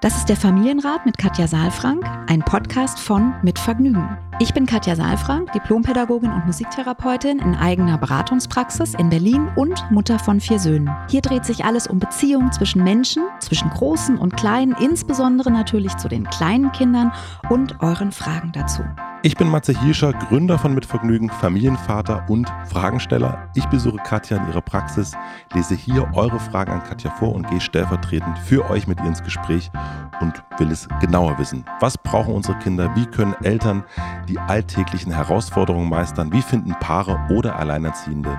Das ist der Familienrat mit Katja Saalfrank, ein Podcast von Mit Vergnügen. Ich bin Katja Saalfrank, Diplompädagogin und Musiktherapeutin in eigener Beratungspraxis in Berlin und Mutter von vier Söhnen. Hier dreht sich alles um Beziehungen zwischen Menschen, zwischen Großen und Kleinen, insbesondere natürlich zu den kleinen Kindern und euren Fragen dazu. Ich bin Matze Hirscher, Gründer von Mitvergnügen, Familienvater und Fragensteller. Ich besuche Katja in ihrer Praxis, lese hier eure Fragen an Katja vor und gehe stellvertretend für euch mit ihr ins Gespräch und will es genauer wissen. Was brauchen unsere Kinder? Wie können Eltern die alltäglichen Herausforderungen meistern? Wie finden Paare oder Alleinerziehende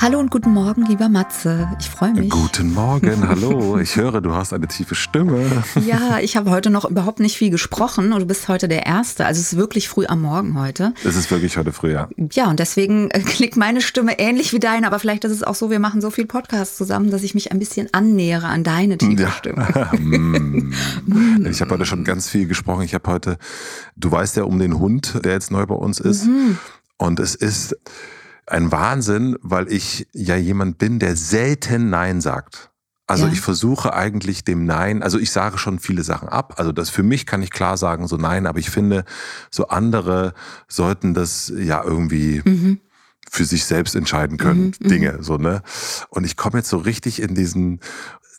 Hallo und guten Morgen, lieber Matze. Ich freue mich. Guten Morgen, hallo. Ich höre, du hast eine tiefe Stimme. Ja, ich habe heute noch überhaupt nicht viel gesprochen und du bist heute der Erste. Also es ist wirklich früh am Morgen heute. Es ist wirklich heute früh, ja. Ja, und deswegen äh, klingt meine Stimme ähnlich wie deine, aber vielleicht ist es auch so, wir machen so viel Podcast zusammen, dass ich mich ein bisschen annähere an deine tiefe ja. Stimme. Mm. ich habe heute schon ganz viel gesprochen. Ich habe heute, du weißt ja um den Hund, der jetzt neu bei uns ist. Mhm. Und es ist ein Wahnsinn, weil ich ja jemand bin, der selten Nein sagt. Also ja. ich versuche eigentlich dem Nein, also ich sage schon viele Sachen ab. Also das für mich kann ich klar sagen, so Nein, aber ich finde, so andere sollten das ja irgendwie mhm. für sich selbst entscheiden können, mhm, mhm. Dinge, so, ne? Und ich komme jetzt so richtig in diesen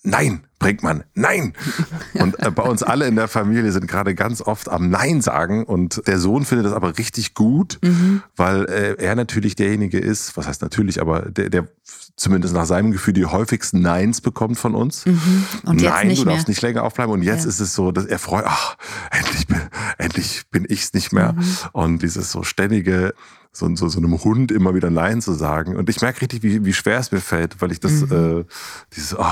Nein, Brinkmann, nein. Und äh, bei uns alle in der Familie sind gerade ganz oft am Nein sagen und der Sohn findet das aber richtig gut, mhm. weil äh, er natürlich derjenige ist, was heißt natürlich, aber der, der zumindest nach seinem Gefühl die häufigsten Neins bekommt von uns. Mhm. Und jetzt Nein, nicht du darfst mehr. nicht länger aufbleiben. Und jetzt ja. ist es so, dass er freut, ach, endlich bin, endlich bin ich's nicht mehr. Mhm. Und dieses so ständige, so, so, so einem Hund immer wieder Nein zu sagen. Und ich merke richtig, wie, wie schwer es mir fällt, weil ich das, mhm. äh, dieses, oh,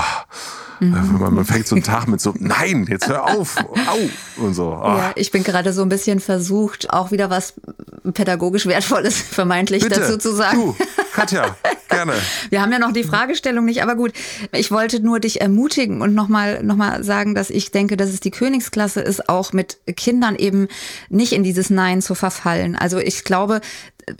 mhm. man, man, fängt so einen Tag mit so, nein, jetzt hör auf, au, und so. Oh. Ja, ich bin gerade so ein bisschen versucht, auch wieder was pädagogisch Wertvolles vermeintlich Bitte, dazu zu sagen. Du, Katja, gerne. Wir haben ja noch die Fragestellung nicht, aber gut. Ich wollte nur dich ermutigen und nochmal noch mal sagen, dass ich denke, dass es die Königsklasse ist, auch mit Kindern eben nicht in dieses Nein zu verfallen. Also ich glaube,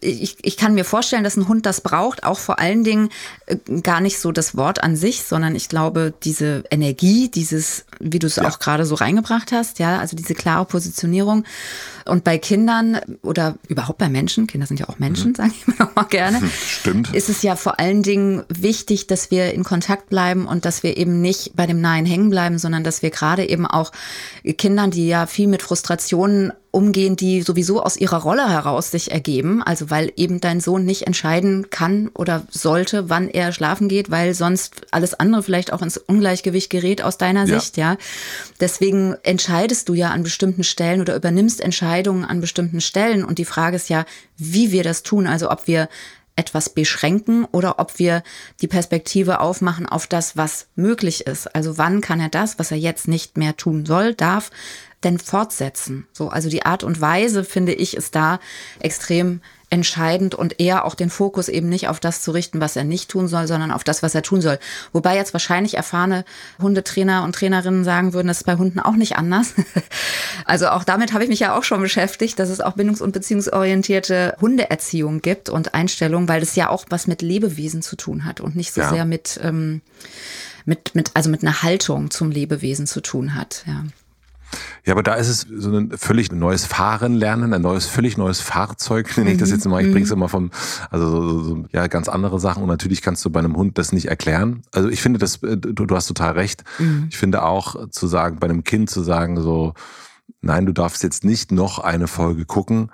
ich, ich kann mir vorstellen, dass ein Hund das braucht, auch vor allen Dingen äh, gar nicht so das Wort an sich, sondern ich glaube, diese Energie, dieses, wie du es ja. auch gerade so reingebracht hast, ja, also diese klare Positionierung. Und bei Kindern oder überhaupt bei Menschen, Kinder sind ja auch Menschen, mhm. sage ich mir mal gerne, Stimmt. ist es ja vor allen Dingen wichtig, dass wir in Kontakt bleiben und dass wir eben nicht bei dem Nein hängen bleiben, sondern dass wir gerade eben auch Kindern, die ja viel mit Frustrationen umgehen, die sowieso aus ihrer Rolle heraus sich ergeben. Also weil eben dein Sohn nicht entscheiden kann oder sollte, wann er schlafen geht, weil sonst alles andere vielleicht auch ins Ungleichgewicht gerät aus deiner ja. Sicht, ja. Deswegen entscheidest du ja an bestimmten Stellen oder übernimmst Entscheidungen an bestimmten Stellen. Und die Frage ist ja, wie wir das tun. Also ob wir etwas beschränken oder ob wir die Perspektive aufmachen auf das, was möglich ist. Also wann kann er das, was er jetzt nicht mehr tun soll, darf, denn fortsetzen? So, also die Art und Weise, finde ich, ist da extrem entscheidend und eher auch den Fokus eben nicht auf das zu richten, was er nicht tun soll, sondern auf das, was er tun soll. Wobei jetzt wahrscheinlich erfahrene Hundetrainer und Trainerinnen sagen würden, das ist bei Hunden auch nicht anders. also auch damit habe ich mich ja auch schon beschäftigt, dass es auch bindungs- und beziehungsorientierte Hundeerziehung gibt und Einstellung, weil das ja auch was mit Lebewesen zu tun hat und nicht so ja. sehr mit, ähm, mit, mit, also mit einer Haltung zum Lebewesen zu tun hat. Ja. Ja, aber da ist es so ein völlig neues Fahren lernen, ein neues, völlig neues Fahrzeug, nenne ich das jetzt mal. Ich bring's mhm. immer vom, also so, so, ja, ganz andere Sachen. Und natürlich kannst du bei einem Hund das nicht erklären. Also ich finde das, äh, du, du hast total recht. Mhm. Ich finde auch zu sagen, bei einem Kind zu sagen, so, nein, du darfst jetzt nicht noch eine Folge gucken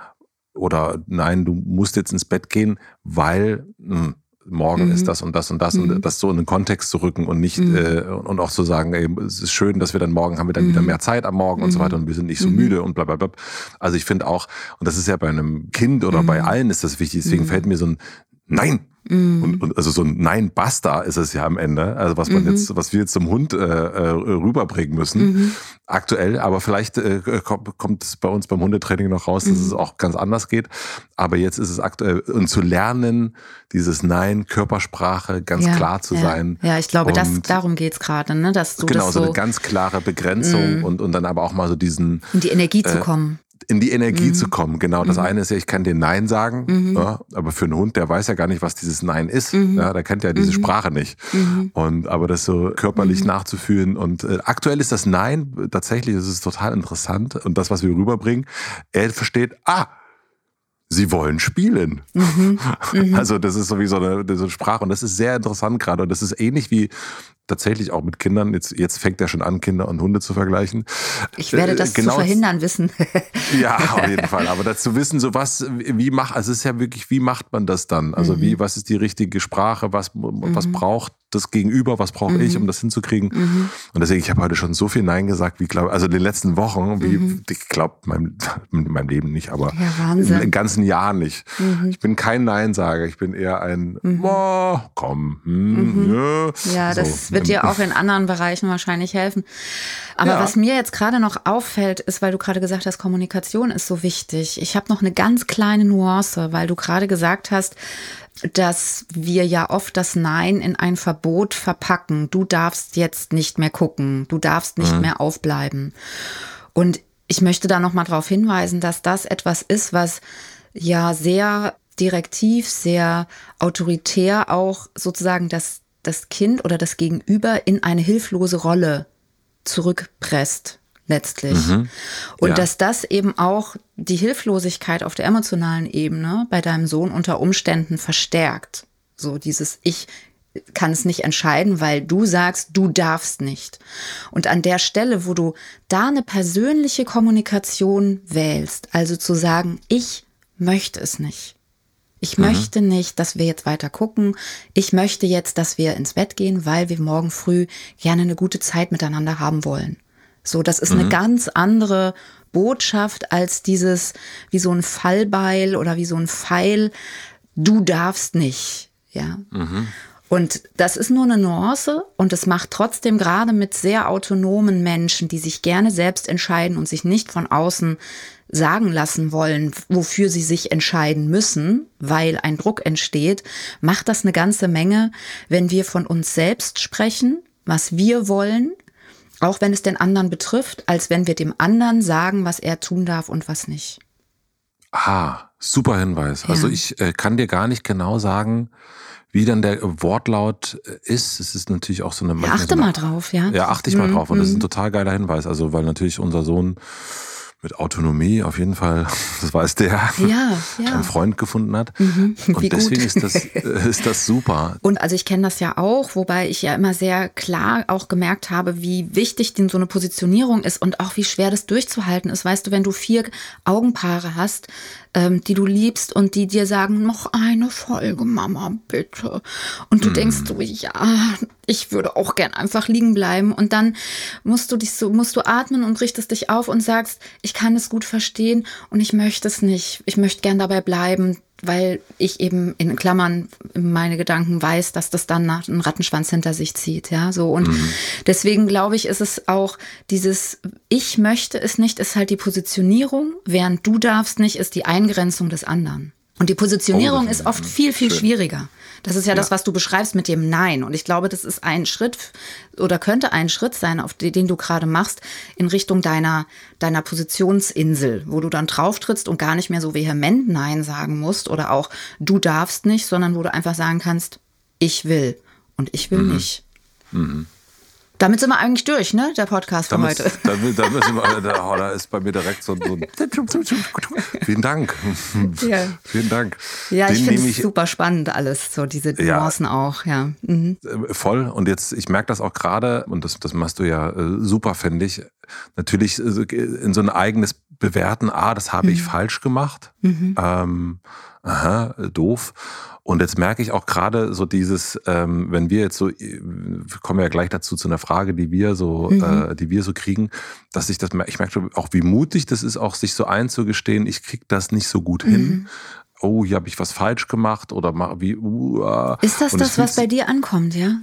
oder nein, du musst jetzt ins Bett gehen, weil, mh, hm, morgen mhm. ist das und das und das mhm. und das so in den Kontext zu rücken und nicht mhm. äh, und auch zu sagen, ey, es ist schön, dass wir dann morgen haben wir dann wieder mhm. mehr Zeit am Morgen und so weiter mhm. und wir sind nicht so mhm. müde und bla bla bla. Also ich finde auch, und das ist ja bei einem Kind oder bei allen ist das wichtig, deswegen fällt mir so ein Nein. Mhm. Und, und, also so ein Nein, basta ist es ja am Ende. Also was man mhm. jetzt, was wir jetzt zum Hund äh, äh, rüberbringen müssen. Mhm. Aktuell, aber vielleicht äh, kommt, es bei uns beim Hundetraining noch raus, dass mhm. es auch ganz anders geht. Aber jetzt ist es aktuell und zu lernen, dieses Nein, Körpersprache ganz ja, klar zu ja. sein. Ja, ich glaube, und das, darum geht's gerade, ne? Dass du genau, das so, so eine ganz klare Begrenzung mhm. und, und dann aber auch mal so diesen. In die Energie äh, zu kommen in die Energie mhm. zu kommen. Genau, das mhm. eine ist ja, ich kann dir Nein sagen, mhm. ja, aber für einen Hund, der weiß ja gar nicht, was dieses Nein ist. Mhm. Ja, der kennt ja diese mhm. Sprache nicht. Mhm. Und aber das so körperlich nachzufühlen und äh, aktuell ist das Nein tatsächlich, das ist total interessant und das, was wir rüberbringen, er versteht, ah, sie wollen spielen. Mhm, also das ist so wie so eine, so eine Sprache und das ist sehr interessant gerade und das ist ähnlich wie tatsächlich auch mit Kindern. Jetzt, jetzt fängt er schon an, Kinder und Hunde zu vergleichen. Ich werde äh, das genau, zu verhindern wissen. ja, auf jeden Fall. Aber dazu wissen, so was, wie macht, also es ist ja wirklich, wie macht man das dann? Also mhm. wie, was ist die richtige Sprache? Was, was mhm. braucht das Gegenüber? Was brauche mhm. ich, um das hinzukriegen? Mhm. Und deswegen, ich habe heute schon so viel Nein gesagt, wie glaube, also in den letzten Wochen, wie, mhm. ich glaube, mein, in meinem Leben nicht, aber ja, im ganzen Jahr nicht. Mhm. Ich bin kein Nein-Sager. Ich bin eher ein, oh, komm, hm, ja, ja das wird dir auch in anderen Bereichen wahrscheinlich helfen. Aber ja. was mir jetzt gerade noch auffällt, ist, weil du gerade gesagt hast, Kommunikation ist so wichtig. Ich habe noch eine ganz kleine Nuance, weil du gerade gesagt hast, dass wir ja oft das Nein in ein Verbot verpacken. Du darfst jetzt nicht mehr gucken, du darfst nicht mhm. mehr aufbleiben. Und ich möchte da noch mal darauf hinweisen, dass das etwas ist, was ja sehr direktiv, sehr autoritär auch sozusagen das das Kind oder das Gegenüber in eine hilflose Rolle zurückpresst letztlich. Mhm. Und ja. dass das eben auch die Hilflosigkeit auf der emotionalen Ebene bei deinem Sohn unter Umständen verstärkt. So dieses Ich kann es nicht entscheiden, weil du sagst, du darfst nicht. Und an der Stelle, wo du da eine persönliche Kommunikation wählst, also zu sagen, ich möchte es nicht. Ich mhm. möchte nicht, dass wir jetzt weiter gucken. Ich möchte jetzt, dass wir ins Bett gehen, weil wir morgen früh gerne eine gute Zeit miteinander haben wollen. So, das ist mhm. eine ganz andere Botschaft als dieses, wie so ein Fallbeil oder wie so ein Pfeil. Du darfst nicht, ja. Mhm. Und das ist nur eine Nuance und es macht trotzdem gerade mit sehr autonomen Menschen, die sich gerne selbst entscheiden und sich nicht von außen sagen lassen wollen, wofür sie sich entscheiden müssen, weil ein Druck entsteht, macht das eine ganze Menge, wenn wir von uns selbst sprechen, was wir wollen, auch wenn es den anderen betrifft, als wenn wir dem anderen sagen, was er tun darf und was nicht. Ah, super Hinweis. Ja. Also ich äh, kann dir gar nicht genau sagen, wie dann der Wortlaut äh, ist. Es ist natürlich auch so eine. Ja, achte so eine, mal drauf, ja. Ja, achte ich mal drauf. Und das ist ein mhm. total geiler Hinweis. Also, weil natürlich unser Sohn mit Autonomie auf jeden Fall, das weiß der, ja, ja. einen Freund gefunden hat. Mhm, und deswegen ist das, ist das super. Und also ich kenne das ja auch, wobei ich ja immer sehr klar auch gemerkt habe, wie wichtig denn so eine Positionierung ist und auch wie schwer das durchzuhalten ist. Weißt du, wenn du vier Augenpaare hast, ähm, die du liebst und die dir sagen, noch eine Folge, Mama, bitte. Und du mm. denkst so, ja, ich würde auch gern einfach liegen bleiben. Und dann musst du dich so, musst du atmen und richtest dich auf und sagst, ich kann es gut verstehen und ich möchte es nicht. Ich möchte gern dabei bleiben weil ich eben in Klammern meine Gedanken weiß, dass das dann nach einen Rattenschwanz hinter sich zieht, ja, so und mhm. deswegen glaube ich, ist es auch dieses ich möchte es nicht ist halt die Positionierung, während du darfst nicht ist die Eingrenzung des anderen. Und die Positionierung oh, ist oft viel, viel schön. schwieriger. Das ist ja, ja, das, was du beschreibst mit dem Nein. Und ich glaube, das ist ein Schritt oder könnte ein Schritt sein, auf den, den du gerade machst, in Richtung deiner, deiner Positionsinsel, wo du dann drauf trittst und gar nicht mehr so vehement Nein sagen musst oder auch du darfst nicht, sondern wo du einfach sagen kannst, ich will und ich will mhm. nicht. Mhm. Damit sind wir eigentlich durch, ne? Der Podcast für heute. Damit, damit sind wir, da, oh, da ist bei mir direkt so, so ein Vielen Dank. Ja. Vielen Dank. Ja, Den ich finde es super spannend alles, so diese Nuancen ja, auch, ja. Mhm. Äh, voll. Und jetzt, ich merke das auch gerade, und das, das machst du ja äh, super, finde ich. Natürlich in so ein eigenes Bewerten, ah, das habe mhm. ich falsch gemacht. Mhm. Ähm, aha, doof. Und jetzt merke ich auch gerade so dieses, ähm, wenn wir jetzt so, wir kommen ja gleich dazu zu einer Frage, die wir so, mhm. äh, die wir so kriegen, dass ich das, ich merke auch, wie mutig das ist, auch sich so einzugestehen, ich krieg das nicht so gut hin. Mhm. oh, hier habe ich was falsch gemacht oder wie. Uh, ist das das, was bei dir ankommt, ja?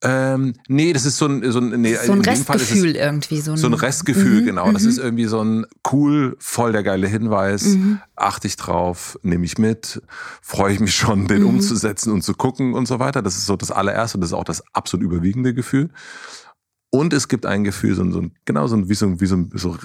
Ähm, nee, das ist so ein, so ein, nee, so ein Restgefühl irgendwie. So ein, so ein Restgefühl, mhm, genau. Das mhm. ist irgendwie so ein cool, voll der geile Hinweis. Mhm. Achte ich drauf, nehme ich mit, freue ich mich schon, den mhm. umzusetzen und zu gucken und so weiter. Das ist so das allererste und das ist auch das absolut überwiegende Gefühl. Und es gibt ein Gefühl, so, so genau so ein, wie so, wie so, so,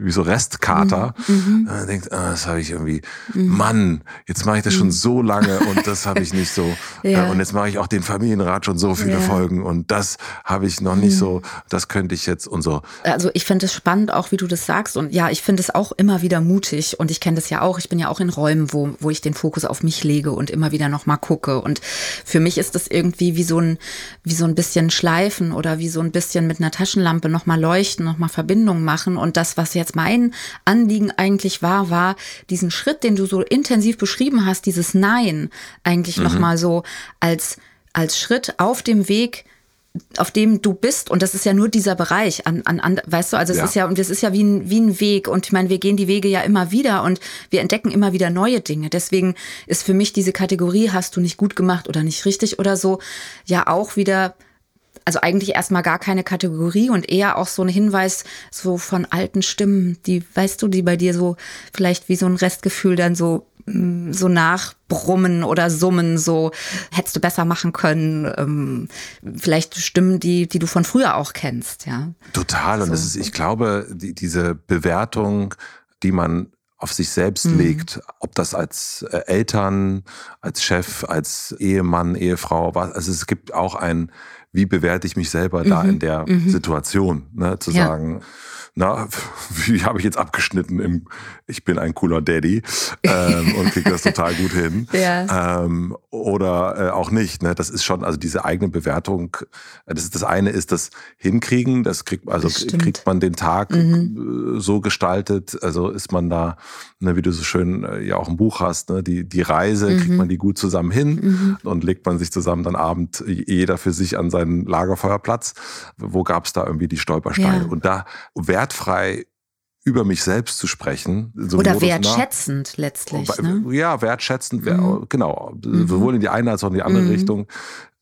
wie so Restkater. Mhm. Man denkt, ah, das habe ich irgendwie, mhm. Mann, jetzt mache ich das schon mhm. so lange und das habe ich nicht so. ja. Und jetzt mache ich auch den Familienrat schon so viele ja. Folgen und das habe ich noch nicht mhm. so, das könnte ich jetzt und so. Also ich finde es spannend, auch wie du das sagst. Und ja, ich finde es auch immer wieder mutig. Und ich kenne das ja auch. Ich bin ja auch in Räumen, wo, wo ich den Fokus auf mich lege und immer wieder nochmal gucke. Und für mich ist das irgendwie wie so ein, wie so ein bisschen Schleifen oder wie so ein bisschen bisschen mit einer Taschenlampe nochmal leuchten, nochmal Verbindungen machen. Und das, was jetzt mein Anliegen eigentlich war, war diesen Schritt, den du so intensiv beschrieben hast, dieses Nein, eigentlich mhm. nochmal so als, als Schritt auf dem Weg auf dem du bist und das ist ja nur dieser Bereich an, an, an weißt du also es ja. ist ja und es ist ja wie ein, wie ein Weg und ich meine wir gehen die Wege ja immer wieder und wir entdecken immer wieder neue Dinge deswegen ist für mich diese Kategorie hast du nicht gut gemacht oder nicht richtig oder so ja auch wieder also eigentlich erstmal gar keine Kategorie und eher auch so ein Hinweis so von alten Stimmen, die, weißt du, die bei dir so vielleicht wie so ein Restgefühl dann so mm, so nachbrummen oder summen, so hättest du besser machen können. Ähm, vielleicht Stimmen, die, die du von früher auch kennst, ja. Total. Und so. das ist, ich glaube, die, diese Bewertung, die man auf sich selbst mhm. legt, ob das als äh, Eltern, als Chef, als Ehemann, Ehefrau war. Also es gibt auch ein wie bewerte ich mich selber mhm. da in der mhm. Situation, ne, zu ja. sagen, na, wie habe ich jetzt abgeschnitten im Ich bin ein cooler Daddy ähm, und kriege das total gut hin. Ja. Ähm, oder äh, auch nicht. Ne? Das ist schon, also diese eigene Bewertung, äh, das, ist, das eine ist das Hinkriegen, das kriegt, also das kriegt man den Tag mhm. Äh, so gestaltet, also ist man da, ne, wie du so schön äh, ja auch ein Buch hast, ne, die, die Reise, mhm. kriegt man die gut zusammen hin mhm. und legt man sich zusammen dann Abend jeder für sich an seinen Lagerfeuerplatz. Wo gab es da irgendwie die Stolpersteine? Ja. Und da wertfrei über mich selbst zu sprechen. So Oder wertschätzend nach, letztlich. Ne? Ja, wertschätzend, mhm. genau. Mhm. Sowohl in die eine als auch in die andere mhm. Richtung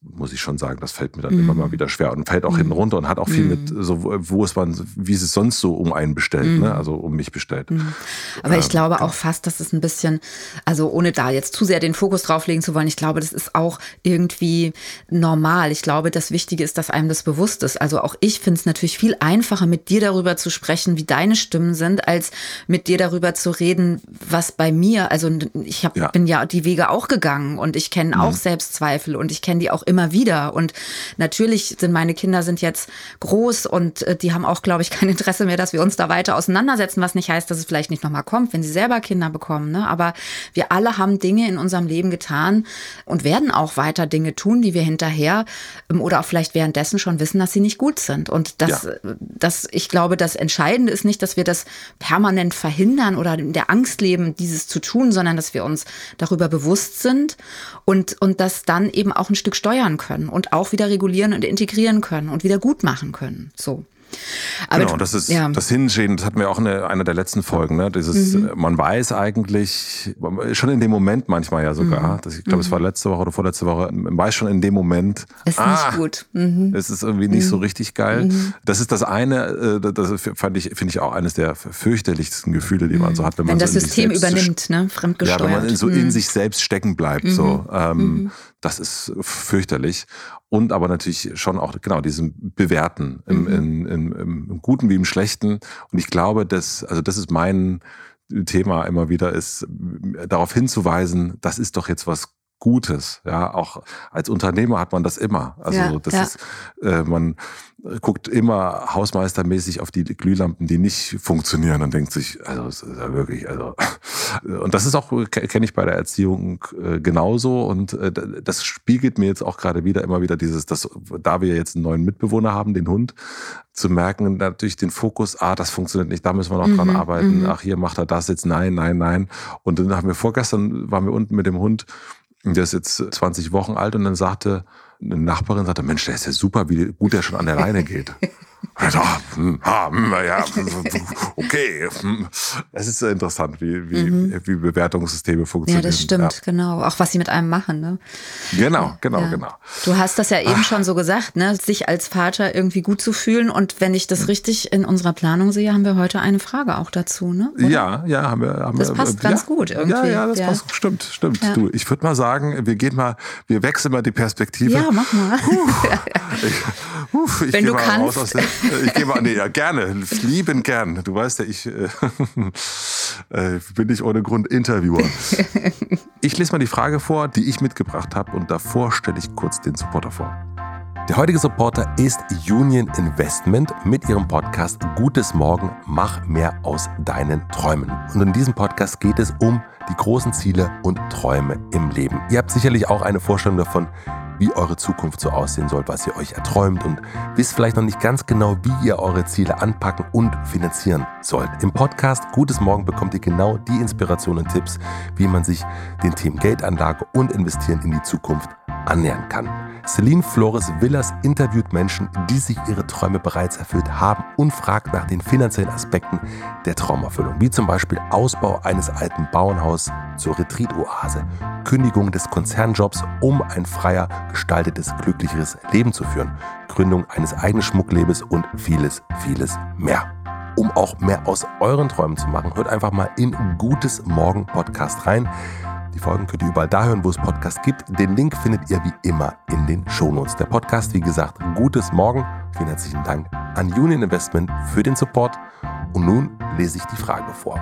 muss ich schon sagen, das fällt mir dann mm. immer mal wieder schwer und fällt auch mm. hinten runter und hat auch viel mm. mit, so, wo ist man, wie ist es sonst so um einen bestellt, ne? also um mich bestellt. Mhm. Aber ähm, ich glaube genau. auch fast, dass es ein bisschen, also ohne da jetzt zu sehr den Fokus drauflegen zu wollen, ich glaube, das ist auch irgendwie normal. Ich glaube, das Wichtige ist, dass einem das bewusst ist. Also auch ich finde es natürlich viel einfacher, mit dir darüber zu sprechen, wie deine Stimmen sind, als mit dir darüber zu reden, was bei mir, also ich hab, ja. bin ja die Wege auch gegangen und ich kenne auch mhm. Selbstzweifel und ich kenne die auch immer wieder. Und natürlich sind meine Kinder sind jetzt groß und äh, die haben auch, glaube ich, kein Interesse mehr, dass wir uns da weiter auseinandersetzen, was nicht heißt, dass es vielleicht nicht nochmal kommt, wenn sie selber Kinder bekommen. Ne? Aber wir alle haben Dinge in unserem Leben getan und werden auch weiter Dinge tun, die wir hinterher ähm, oder auch vielleicht währenddessen schon wissen, dass sie nicht gut sind. Und das, ja. das, ich glaube, das Entscheidende ist nicht, dass wir das permanent verhindern oder in der Angst leben, dieses zu tun, sondern dass wir uns darüber bewusst sind und, und das dann eben auch ein Stück steuern steuern können und auch wieder regulieren und integrieren können und wieder gut machen können. So. Aber genau, das ist ja. das Hinsehen, das hatten wir auch in einer der letzten Folgen, ne? Dieses, mhm. man weiß eigentlich, schon in dem Moment manchmal ja sogar, mhm. das, ich glaube, mhm. es war letzte Woche oder vorletzte Woche, man weiß schon in dem Moment, ist ah, nicht gut. Mhm. Es ist irgendwie nicht so mhm. richtig geil. Mhm. Das ist das eine, äh, das fand ich, finde ich auch eines der fürchterlichsten Gefühle, die man so hat, wenn, wenn man das so System übernimmt, ne? Fremdgesteuert. Ja, wenn man so in sich selbst stecken bleibt, so. Ähm, das ist fürchterlich. Und aber natürlich schon auch, genau, diesem Bewerten im, mhm. im, im, im Guten wie im Schlechten. Und ich glaube, dass, also das ist mein Thema immer wieder, ist darauf hinzuweisen, das ist doch jetzt was Gutes. Ja, auch als Unternehmer hat man das immer. Also ja, das ja. ist, äh, man guckt immer hausmeistermäßig auf die Glühlampen, die nicht funktionieren und denkt sich, also das ist ja wirklich, also und das ist auch kenne ich bei der Erziehung äh, genauso und äh, das spiegelt mir jetzt auch gerade wieder immer wieder dieses, dass da wir jetzt einen neuen Mitbewohner haben, den Hund, zu merken natürlich den Fokus, ah, das funktioniert nicht, da müssen wir noch mhm, dran arbeiten, mhm. ach hier macht er das jetzt, nein, nein, nein und dann haben wir vorgestern waren wir unten mit dem Hund, der ist jetzt 20 Wochen alt und dann sagte eine Nachbarin sagte, Mensch, der ist ja super, wie gut der schon an der Leine geht. Ja, hm, hm, ja, okay. Es ist interessant, wie, wie, mhm. wie Bewertungssysteme funktionieren. Ja, das stimmt, ja. genau. Auch was sie mit einem machen. Ne? Genau, genau, ja. genau. Du hast das ja eben Ach. schon so gesagt, ne? sich als Vater irgendwie gut zu fühlen. Und wenn ich das richtig in unserer Planung sehe, haben wir heute eine Frage auch dazu. Ne? Oder? Ja, ja, haben wir. Haben das passt ja, ganz gut irgendwie. Ja, ja, das passt. Stimmt, stimmt. Du, ich würde mal sagen, wir gehen mal, wir wechseln mal die Perspektive. Ja, mach mal. ich, uf, ich wenn du kannst. Ich gehe mal, nee, ja, gerne, lieben gern. Du weißt ja, ich äh, äh, bin nicht ohne Grund Interviewer. Ich lese mal die Frage vor, die ich mitgebracht habe und davor stelle ich kurz den Supporter vor. Der heutige Supporter ist Union Investment mit ihrem Podcast Gutes Morgen, mach mehr aus deinen Träumen. Und in diesem Podcast geht es um die großen Ziele und Träume im Leben. Ihr habt sicherlich auch eine Vorstellung davon, wie eure Zukunft so aussehen soll, was ihr euch erträumt und wisst vielleicht noch nicht ganz genau, wie ihr eure Ziele anpacken und finanzieren sollt. Im Podcast Gutes Morgen bekommt ihr genau die Inspirationen und Tipps, wie man sich den Themen Geldanlage und Investieren in die Zukunft annähern kann. Celine Flores Villas interviewt Menschen, die sich ihre Träume bereits erfüllt haben und fragt nach den finanziellen Aspekten der Traumerfüllung, wie zum Beispiel Ausbau eines alten Bauernhauses zur Retreat-Oase, Kündigung des Konzernjobs, um ein freier, gestaltetes, glücklicheres Leben zu führen, Gründung eines eigenen Schmucklebens und vieles, vieles mehr um auch mehr aus euren Träumen zu machen, hört einfach mal in Gutes Morgen Podcast rein. Die Folgen könnt ihr überall da hören, wo es Podcasts gibt. Den Link findet ihr wie immer in den Shownotes. Der Podcast, wie gesagt, gutes Morgen. Vielen herzlichen Dank an Union Investment für den Support. Und nun lese ich die Frage vor.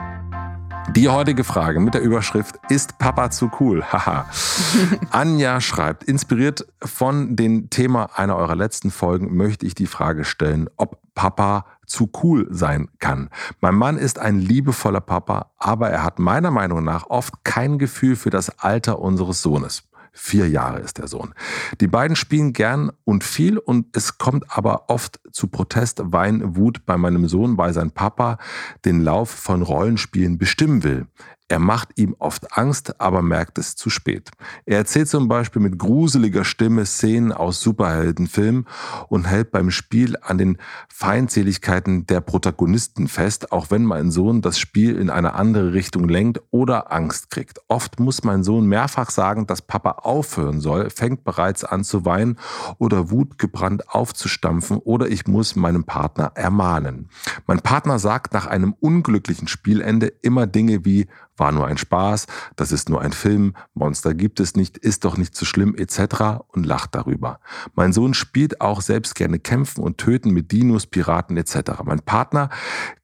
Die heutige Frage mit der Überschrift Ist Papa zu cool? Haha. Anja schreibt, inspiriert von dem Thema einer eurer letzten Folgen möchte ich die Frage stellen, ob Papa zu cool sein kann. Mein Mann ist ein liebevoller Papa, aber er hat meiner Meinung nach oft kein Gefühl für das Alter unseres Sohnes. Vier Jahre ist der Sohn. Die beiden spielen gern und viel und es kommt aber oft zu Protest, Wein, Wut bei meinem Sohn, weil sein Papa den Lauf von Rollenspielen bestimmen will. Er macht ihm oft Angst, aber merkt es zu spät. Er erzählt zum Beispiel mit gruseliger Stimme Szenen aus Superheldenfilmen und hält beim Spiel an den Feindseligkeiten der Protagonisten fest, auch wenn mein Sohn das Spiel in eine andere Richtung lenkt oder Angst kriegt. Oft muss mein Sohn mehrfach sagen, dass Papa aufhören soll, fängt bereits an zu weinen oder wutgebrannt aufzustampfen oder ich muss meinen Partner ermahnen. Mein Partner sagt nach einem unglücklichen Spielende immer Dinge wie war nur ein Spaß, das ist nur ein Film, Monster gibt es nicht, ist doch nicht so schlimm etc. und lacht darüber. Mein Sohn spielt auch selbst gerne kämpfen und töten mit Dinos, Piraten etc. Mein Partner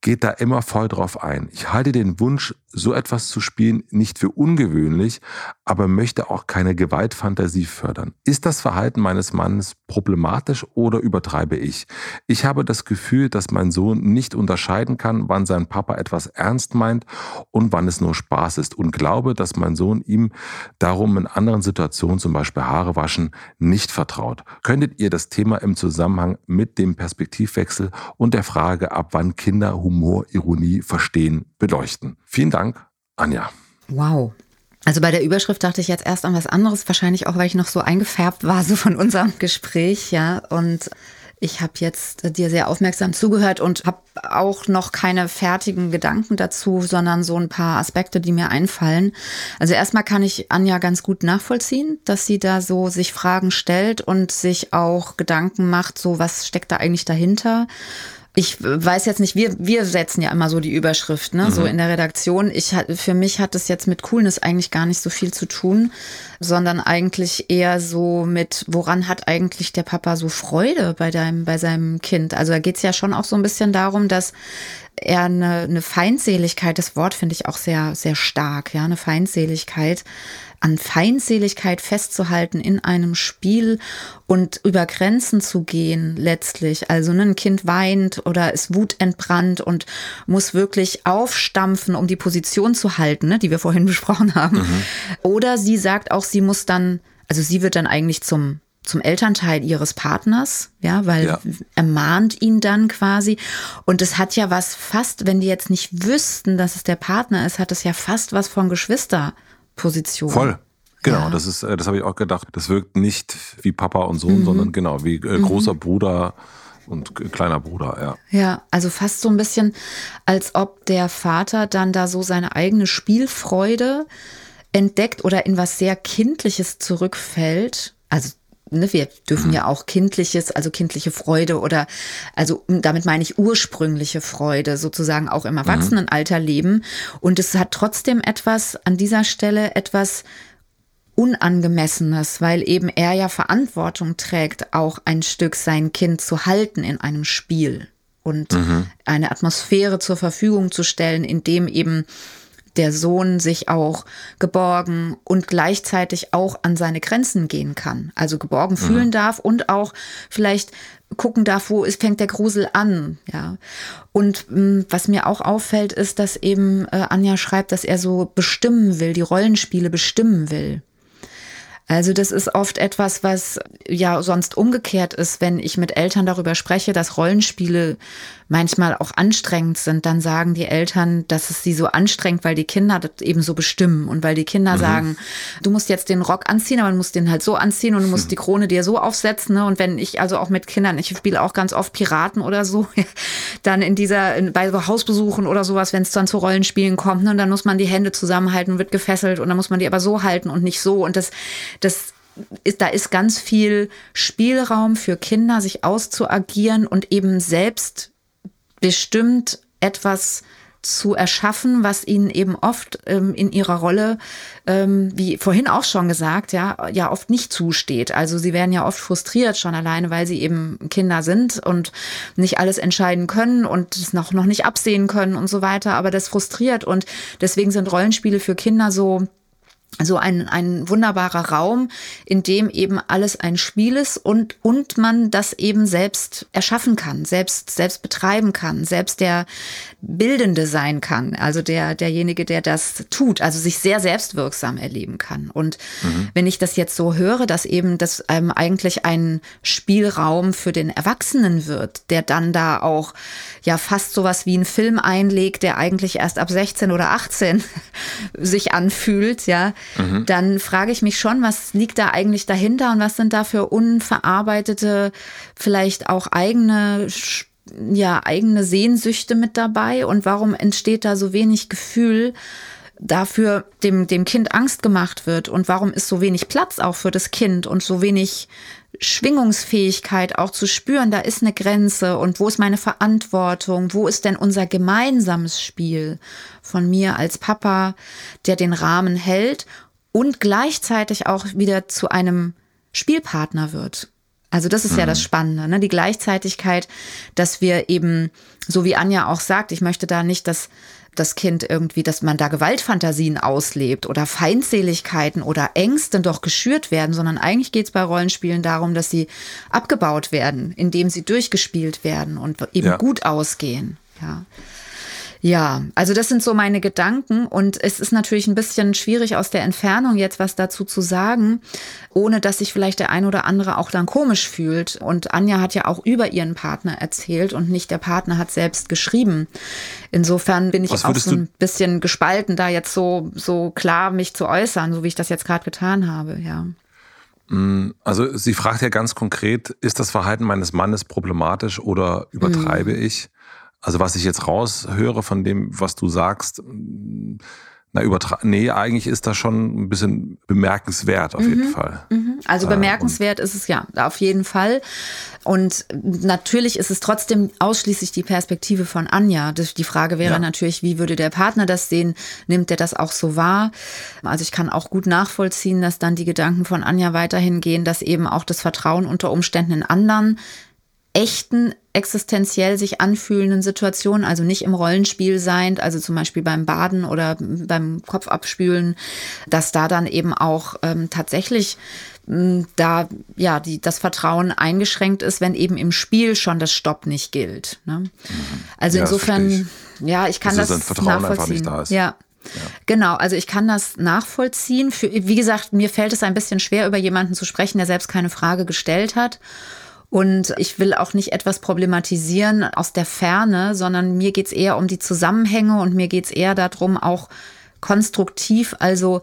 geht da immer voll drauf ein. Ich halte den Wunsch, so etwas zu spielen, nicht für ungewöhnlich, aber möchte auch keine Gewaltfantasie fördern. Ist das Verhalten meines Mannes problematisch oder übertreibe ich? Ich habe das Gefühl, dass mein Sohn nicht unterscheiden kann, wann sein Papa etwas ernst meint und wann es nur Spaß ist und glaube, dass mein Sohn ihm darum in anderen Situationen, zum Beispiel Haare waschen, nicht vertraut. Könntet ihr das Thema im Zusammenhang mit dem Perspektivwechsel und der Frage, ab wann Kinder Humor, Ironie verstehen, beleuchten? Vielen Dank, Anja. Wow, also bei der Überschrift dachte ich jetzt erst an was anderes, wahrscheinlich auch, weil ich noch so eingefärbt war, so von unserem Gespräch, ja. Und ich habe jetzt dir sehr aufmerksam zugehört und habe auch noch keine fertigen Gedanken dazu, sondern so ein paar Aspekte, die mir einfallen. Also erstmal kann ich Anja ganz gut nachvollziehen, dass sie da so sich Fragen stellt und sich auch Gedanken macht, so was steckt da eigentlich dahinter ich weiß jetzt nicht, wir, wir setzen ja immer so die Überschrift, ne, mhm. so in der Redaktion. Ich, für mich hat es jetzt mit Coolness eigentlich gar nicht so viel zu tun, sondern eigentlich eher so mit, woran hat eigentlich der Papa so Freude bei deinem, bei seinem Kind? Also da geht's ja schon auch so ein bisschen darum, dass er eine, eine Feindseligkeit, das Wort finde ich auch sehr, sehr stark, ja, eine Feindseligkeit an Feindseligkeit festzuhalten in einem Spiel und über Grenzen zu gehen letztlich. Also ne, ein Kind weint oder ist wutentbrannt und muss wirklich aufstampfen, um die Position zu halten, ne, die wir vorhin besprochen haben. Mhm. Oder sie sagt auch, sie muss dann, also sie wird dann eigentlich zum zum Elternteil ihres Partners, ja, weil ja. er mahnt ihn dann quasi. Und es hat ja was fast, wenn die jetzt nicht wüssten, dass es der Partner ist, hat es ja fast was von Geschwister. Position. Voll. Genau, ja. das ist, äh, das habe ich auch gedacht. Das wirkt nicht wie Papa und Sohn, mhm. sondern genau wie äh, großer mhm. Bruder und kleiner Bruder, ja. Ja, also fast so ein bisschen, als ob der Vater dann da so seine eigene Spielfreude entdeckt oder in was sehr Kindliches zurückfällt. Also ne, wir dürfen ja auch kindliches, also kindliche Freude oder, also damit meine ich ursprüngliche Freude sozusagen auch im Erwachsenenalter leben. Und es hat trotzdem etwas an dieser Stelle etwas Unangemessenes, weil eben er ja Verantwortung trägt, auch ein Stück sein Kind zu halten in einem Spiel und mhm. eine Atmosphäre zur Verfügung zu stellen, in dem eben der Sohn sich auch geborgen und gleichzeitig auch an seine Grenzen gehen kann. Also geborgen mhm. fühlen darf und auch vielleicht gucken darf, wo ist, fängt der Grusel an, ja. Und mh, mm, was mir auch auffällt, ist, dass eben äh, Anja schreibt, dass er so bestimmen will, die Rollenspiele bestimmen will. Also das ist oft etwas, was ja sonst umgekehrt ist, wenn ich mit Eltern darüber spreche, dass Rollenspiele manchmal auch anstrengend sind, dann sagen die Eltern, dass es sie so anstrengt, weil die Kinder das eben so bestimmen und weil die Kinder mhm. sagen, du musst jetzt den Rock anziehen, aber du musst den halt so anziehen und du musst mhm. die Krone dir so aufsetzen. Ne? Und wenn ich also auch mit Kindern, ich spiele auch ganz oft Piraten oder so, dann in dieser, bei so Hausbesuchen oder sowas, wenn es dann zu Rollenspielen kommt, ne? dann muss man die Hände zusammenhalten, wird gefesselt und dann muss man die aber so halten und nicht so. Und das, das ist, da ist ganz viel Spielraum für Kinder, sich auszuagieren und eben selbst bestimmt etwas zu erschaffen, was ihnen eben oft ähm, in ihrer Rolle, ähm, wie vorhin auch schon gesagt, ja, ja oft nicht zusteht. Also sie werden ja oft frustriert schon alleine, weil sie eben Kinder sind und nicht alles entscheiden können und es noch, noch nicht absehen können und so weiter. Aber das frustriert und deswegen sind Rollenspiele für Kinder so so ein, ein wunderbarer Raum, in dem eben alles ein Spiel ist und, und man das eben selbst erschaffen kann, selbst, selbst betreiben kann, selbst der Bildende sein kann, also der, derjenige, der das tut, also sich sehr selbstwirksam erleben kann. Und mhm. wenn ich das jetzt so höre, dass eben das ähm, eigentlich ein Spielraum für den Erwachsenen wird, der dann da auch ja fast sowas wie ein Film einlegt, der eigentlich erst ab 16 oder 18 sich anfühlt, ja, mhm. dann frage ich mich schon, was liegt da eigentlich dahinter und was sind da für unverarbeitete, vielleicht auch eigene ja, eigene Sehnsüchte mit dabei und warum entsteht da so wenig Gefühl dafür dem, dem Kind Angst gemacht wird und warum ist so wenig Platz auch für das Kind und so wenig Schwingungsfähigkeit auch zu spüren, da ist eine Grenze und wo ist meine Verantwortung, wo ist denn unser gemeinsames Spiel von mir als Papa, der den Rahmen hält und gleichzeitig auch wieder zu einem Spielpartner wird. Also das ist mhm. ja das mhm. Spannende, ne? die Gleichzeitigkeit, dass wir eben, so wie Anja auch sagt, ich möchte da nicht, dass das Kind irgendwie, dass man da Gewaltfantasien auslebt oder Feindseligkeiten oder Ängste doch geschürt werden, sondern eigentlich geht es bei Rollenspielen darum, dass sie abgebaut werden, indem sie durchgespielt werden und eben ja. gut ausgehen. Ja. Ja, also das sind so meine Gedanken und es ist natürlich ein bisschen schwierig aus der Entfernung jetzt was dazu zu sagen, ohne dass sich vielleicht der ein oder andere auch dann komisch fühlt. Und Anja hat ja auch über ihren Partner erzählt und nicht der Partner hat selbst geschrieben. Insofern bin ich auch so ein bisschen gespalten, da jetzt so, so klar mich zu äußern, so wie ich das jetzt gerade getan habe, ja. Mm, also sie fragt ja ganz konkret, ist das Verhalten meines Mannes problematisch oder übertreibe mhm. ich? Also was ich jetzt raushöre von dem, was du sagst, na, übertra nee, eigentlich ist das schon ein bisschen bemerkenswert auf mhm, jeden Fall. Mhm. Also bemerkenswert ist es ja, auf jeden Fall. Und natürlich ist es trotzdem ausschließlich die Perspektive von Anja. Die Frage wäre ja. natürlich, wie würde der Partner das sehen? Nimmt er das auch so wahr? Also ich kann auch gut nachvollziehen, dass dann die Gedanken von Anja weiterhin gehen, dass eben auch das Vertrauen unter Umständen in anderen echten, existenziell sich anfühlenden Situationen, also nicht im Rollenspiel sein, also zum Beispiel beim Baden oder beim Kopfabspülen, dass da dann eben auch ähm, tatsächlich ähm, da ja die, das Vertrauen eingeschränkt ist, wenn eben im Spiel schon das Stopp nicht gilt. Ne? Mhm. Also ja, insofern, ich. ja, ich kann das, das nachvollziehen. Da ja. Ja. Genau, also ich kann das nachvollziehen. Für, wie gesagt, mir fällt es ein bisschen schwer, über jemanden zu sprechen, der selbst keine Frage gestellt hat. Und ich will auch nicht etwas problematisieren aus der Ferne, sondern mir geht es eher um die Zusammenhänge und mir geht es eher darum, auch konstruktiv, also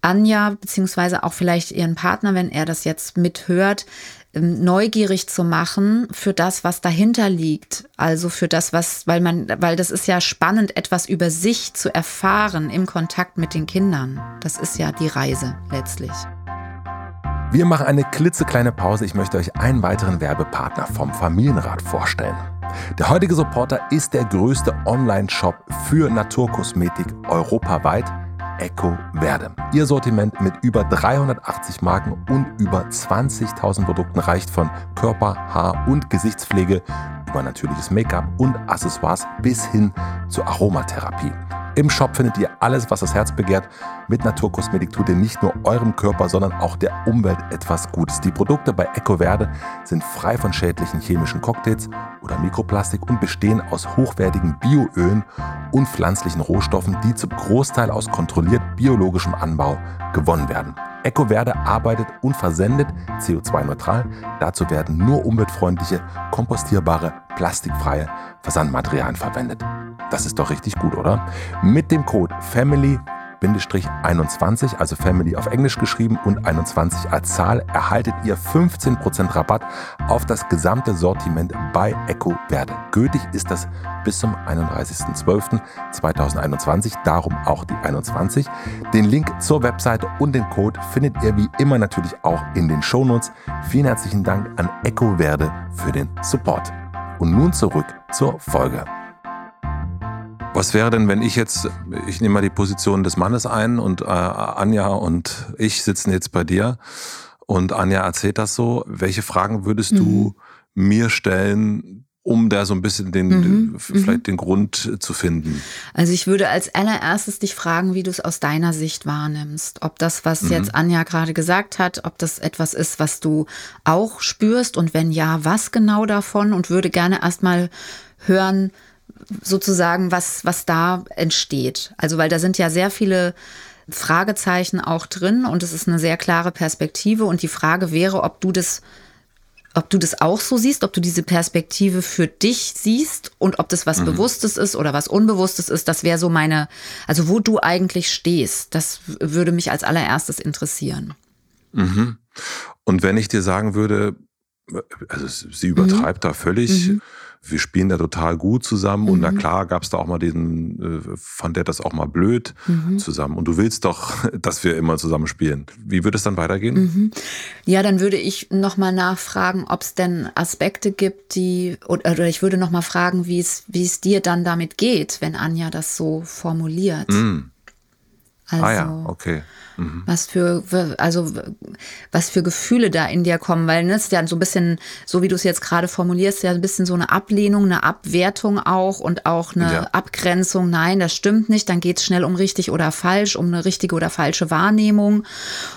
Anja, beziehungsweise auch vielleicht ihren Partner, wenn er das jetzt mithört, ähm, neugierig zu machen für das, was dahinter liegt. Also für das, was, weil man, weil das ist ja spannend, etwas über sich zu erfahren im Kontakt mit den Kindern. Das ist ja die Reise letztlich. Wir machen eine klitzekleine Pause. Ich möchte euch einen weiteren Werbepartner vom Familienrat vorstellen. Der heutige Supporter ist der größte Online-Shop für Naturkosmetik europaweit Eco Verde. Ihr Sortiment mit über 380 Marken und über 20.000 Produkten reicht von Körper-, Haar- und Gesichtspflege über natürliches Make-up und Accessoires bis hin zur Aromatherapie. Im Shop findet ihr alles, was das Herz begehrt. Mit Naturkosmetik tut ihr nicht nur eurem Körper, sondern auch der Umwelt etwas Gutes. Die Produkte bei EcoVerde sind frei von schädlichen chemischen Cocktails oder Mikroplastik und bestehen aus hochwertigen Bioölen und pflanzlichen Rohstoffen, die zum Großteil aus kontrolliert biologischem Anbau gewonnen werden. EcoVerde arbeitet und versendet CO2-neutral. Dazu werden nur umweltfreundliche, kompostierbare, plastikfreie Versandmaterialien verwendet. Das ist doch richtig gut, oder? Mit dem Code FAMILY 21, also Family auf Englisch geschrieben und 21 als Zahl, erhaltet ihr 15% Rabatt auf das gesamte Sortiment bei Eco Verde. Gültig ist das bis zum 31.12.2021, darum auch die 21. Den Link zur Webseite und den Code findet ihr wie immer natürlich auch in den Shownotes. Vielen herzlichen Dank an Eco Verde für den Support. Und nun zurück zur Folge. Was wäre denn, wenn ich jetzt, ich nehme mal die Position des Mannes ein und äh, Anja und ich sitzen jetzt bei dir und Anja erzählt das so. Welche Fragen würdest mhm. du mir stellen, um da so ein bisschen den, mhm. vielleicht mhm. den Grund zu finden? Also ich würde als allererstes dich fragen, wie du es aus deiner Sicht wahrnimmst. Ob das, was mhm. jetzt Anja gerade gesagt hat, ob das etwas ist, was du auch spürst und wenn ja, was genau davon? Und würde gerne erstmal hören, sozusagen, was, was da entsteht. Also, weil da sind ja sehr viele Fragezeichen auch drin und es ist eine sehr klare Perspektive. Und die Frage wäre, ob du das, ob du das auch so siehst, ob du diese Perspektive für dich siehst und ob das was mhm. Bewusstes ist oder was Unbewusstes ist. Das wäre so meine, also wo du eigentlich stehst, das würde mich als allererstes interessieren. Mhm. Und wenn ich dir sagen würde, also sie übertreibt mhm. da völlig. Mhm wir spielen da total gut zusammen. Mhm. Und na mhm. klar gab es da auch mal diesen, äh, fand der das auch mal blöd mhm. zusammen. Und du willst doch, dass wir immer zusammen spielen. Wie würde es dann weitergehen? Mhm. Ja, dann würde ich nochmal nachfragen, ob es denn Aspekte gibt, die, oder ich würde nochmal fragen, wie es, wie es dir dann damit geht, wenn Anja das so formuliert. Also, ah ja, okay. Mhm. Was für, also, was für Gefühle da in dir kommen, weil ne, ist ja so ein bisschen, so wie du es jetzt gerade formulierst, ja ein bisschen so eine Ablehnung, eine Abwertung auch und auch eine ja. Abgrenzung. Nein, das stimmt nicht. Dann geht es schnell um richtig oder falsch, um eine richtige oder falsche Wahrnehmung.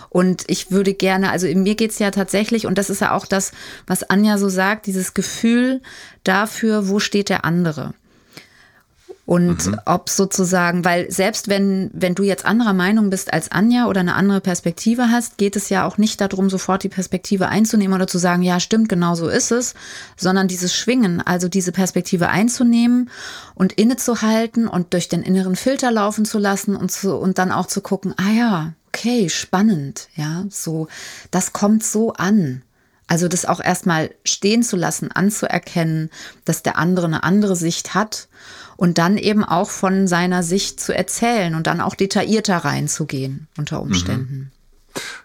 Und ich würde gerne, also mir geht es ja tatsächlich, und das ist ja auch das, was Anja so sagt, dieses Gefühl dafür, wo steht der andere. Und mhm. ob sozusagen, weil selbst wenn, wenn du jetzt anderer Meinung bist als Anja oder eine andere Perspektive hast, geht es ja auch nicht darum, sofort die Perspektive einzunehmen oder zu sagen, ja, stimmt, genau so ist es, sondern dieses Schwingen, also diese Perspektive einzunehmen und innezuhalten und durch den inneren Filter laufen zu lassen und zu, und dann auch zu gucken, ah ja, okay, spannend, ja, so, das kommt so an. Also das auch erstmal stehen zu lassen, anzuerkennen, dass der andere eine andere Sicht hat und dann eben auch von seiner Sicht zu erzählen und dann auch detaillierter reinzugehen unter Umständen. Mhm.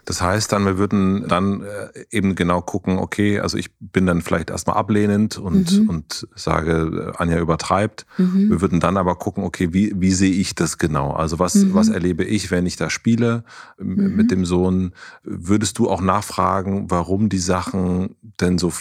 Das heißt dann, wir würden dann äh, eben genau gucken, okay, also ich bin dann vielleicht erstmal ablehnend und, mhm. und sage, äh, Anja übertreibt. Mhm. Wir würden dann aber gucken, okay, wie, wie sehe ich das genau? Also was, mhm. was erlebe ich, wenn ich da spiele mhm. mit dem Sohn? Würdest du auch nachfragen, warum die Sachen denn so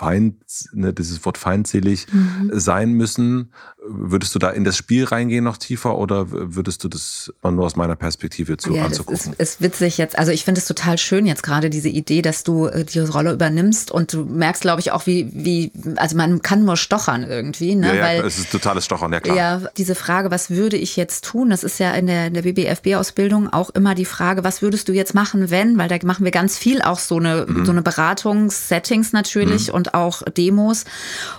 feind, ne, dieses Wort feindselig mhm. sein müssen. Würdest du da in das Spiel reingehen noch tiefer oder würdest du das nur aus meiner Perspektive zu ja, anzugucken? Es ist, ist witzig jetzt. Also ich finde es total schön jetzt gerade diese Idee, dass du äh, die Rolle übernimmst und du merkst, glaube ich, auch wie, wie, also man kann nur stochern irgendwie. Ne? Ja, ja Weil, es ist totales Stochern, ja klar. Ja, diese Frage, was würde ich jetzt tun? Das ist ja in der, in der BBFB-Ausbildung auch immer die Frage, was würdest du jetzt machen, wenn? Weil da machen wir ganz viel auch so eine, mhm. so eine Beratungssettings natürlich mhm. und und auch Demos.